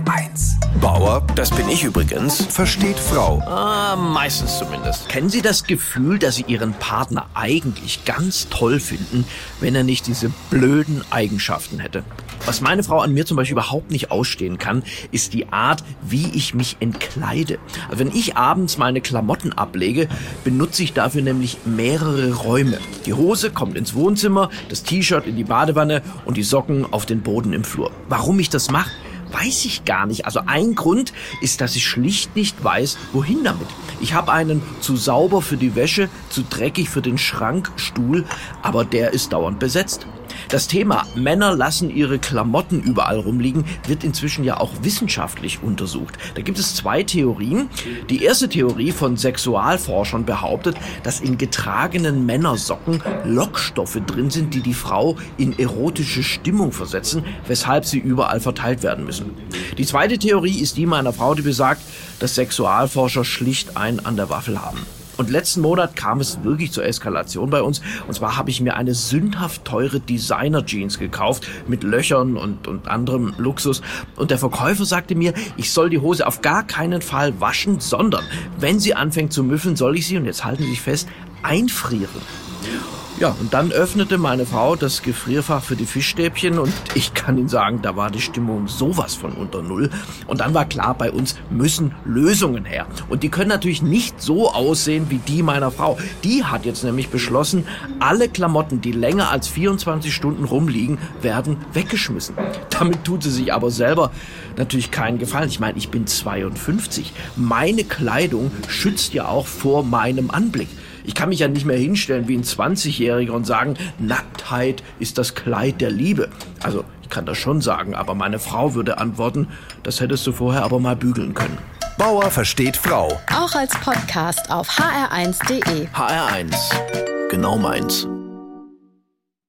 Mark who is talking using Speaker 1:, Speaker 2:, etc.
Speaker 1: HR1.
Speaker 2: Bauer, das bin ich übrigens, versteht Frau.
Speaker 3: Ah, meistens zumindest. Kennen Sie das Gefühl, dass Sie Ihren Partner eigentlich ganz toll finden, wenn er nicht diese blöden Eigenschaften hätte? Was meine Frau an mir zum Beispiel überhaupt nicht ausstehen kann, ist die Art, wie ich mich entkleide. Also wenn ich abends meine Klamotten ablege, benutze ich dafür nämlich mehrere Räume. Die Hose kommt ins Wohnzimmer, das T-Shirt in die Badewanne und die Socken auf den Boden im Flur. Warum ich das mache? Weiß ich gar nicht. Also ein Grund ist, dass ich schlicht nicht weiß, wohin damit. Ich habe einen zu sauber für die Wäsche, zu dreckig für den Schrankstuhl, aber der ist dauernd besetzt. Das Thema Männer lassen ihre Klamotten überall rumliegen wird inzwischen ja auch wissenschaftlich untersucht. Da gibt es zwei Theorien. Die erste Theorie von Sexualforschern behauptet, dass in getragenen Männersocken Lockstoffe drin sind, die die Frau in erotische Stimmung versetzen, weshalb sie überall verteilt werden müssen. Die zweite Theorie ist die meiner Frau, die besagt, dass Sexualforscher schlicht ein an der Waffel haben. Und letzten Monat kam es wirklich zur Eskalation bei uns. Und zwar habe ich mir eine sündhaft teure Designer-Jeans gekauft mit Löchern und, und anderem Luxus. Und der Verkäufer sagte mir, ich soll die Hose auf gar keinen Fall waschen, sondern wenn sie anfängt zu müffeln, soll ich sie, und jetzt halten Sie sich fest, einfrieren. Ja, und dann öffnete meine Frau das Gefrierfach für die Fischstäbchen und ich kann Ihnen sagen, da war die Stimmung sowas von unter Null. Und dann war klar, bei uns müssen Lösungen her. Und die können natürlich nicht so aussehen wie die meiner Frau. Die hat jetzt nämlich beschlossen, alle Klamotten, die länger als 24 Stunden rumliegen, werden weggeschmissen. Damit tut sie sich aber selber natürlich keinen Gefallen. Ich meine, ich bin 52. Meine Kleidung schützt ja auch vor meinem Anblick. Ich kann mich ja nicht mehr hinstellen wie ein 20-Jähriger und sagen, Nacktheit ist das Kleid der Liebe. Also, ich kann das schon sagen, aber meine Frau würde antworten, das hättest du vorher aber mal bügeln können.
Speaker 2: Bauer versteht Frau.
Speaker 4: Auch als Podcast auf hr1.de.
Speaker 3: HR1. Genau meins.